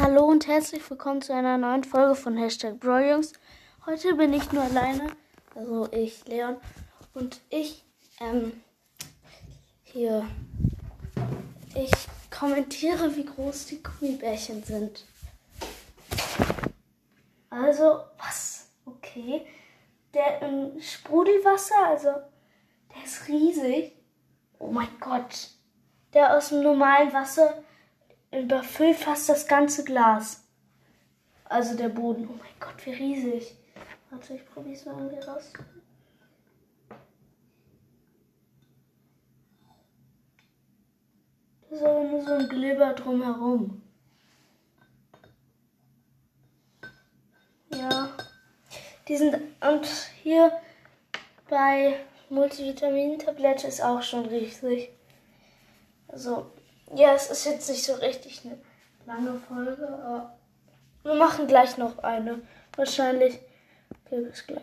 Hallo und herzlich willkommen zu einer neuen Folge von Hashtag Brawljungs. Heute bin ich nur alleine, also ich, Leon, und ich, ähm, hier, ich kommentiere, wie groß die Gummibärchen sind. Also, was? Okay. Der im Sprudelwasser, also, der ist riesig. Oh mein Gott. Der aus dem normalen Wasser überfüllt fast das ganze Glas. Also der Boden. Oh mein Gott, wie riesig. Warte, ich probiere es mal irgendwie raus. Das ist aber nur so ein Glibber drumherum. Ja. Die sind. Und hier bei Multivitamin-Tablette ist auch schon riesig. Also, ja, es ist jetzt nicht so richtig eine lange Folge, aber wir machen gleich noch eine. Wahrscheinlich. Okay, bis gleich.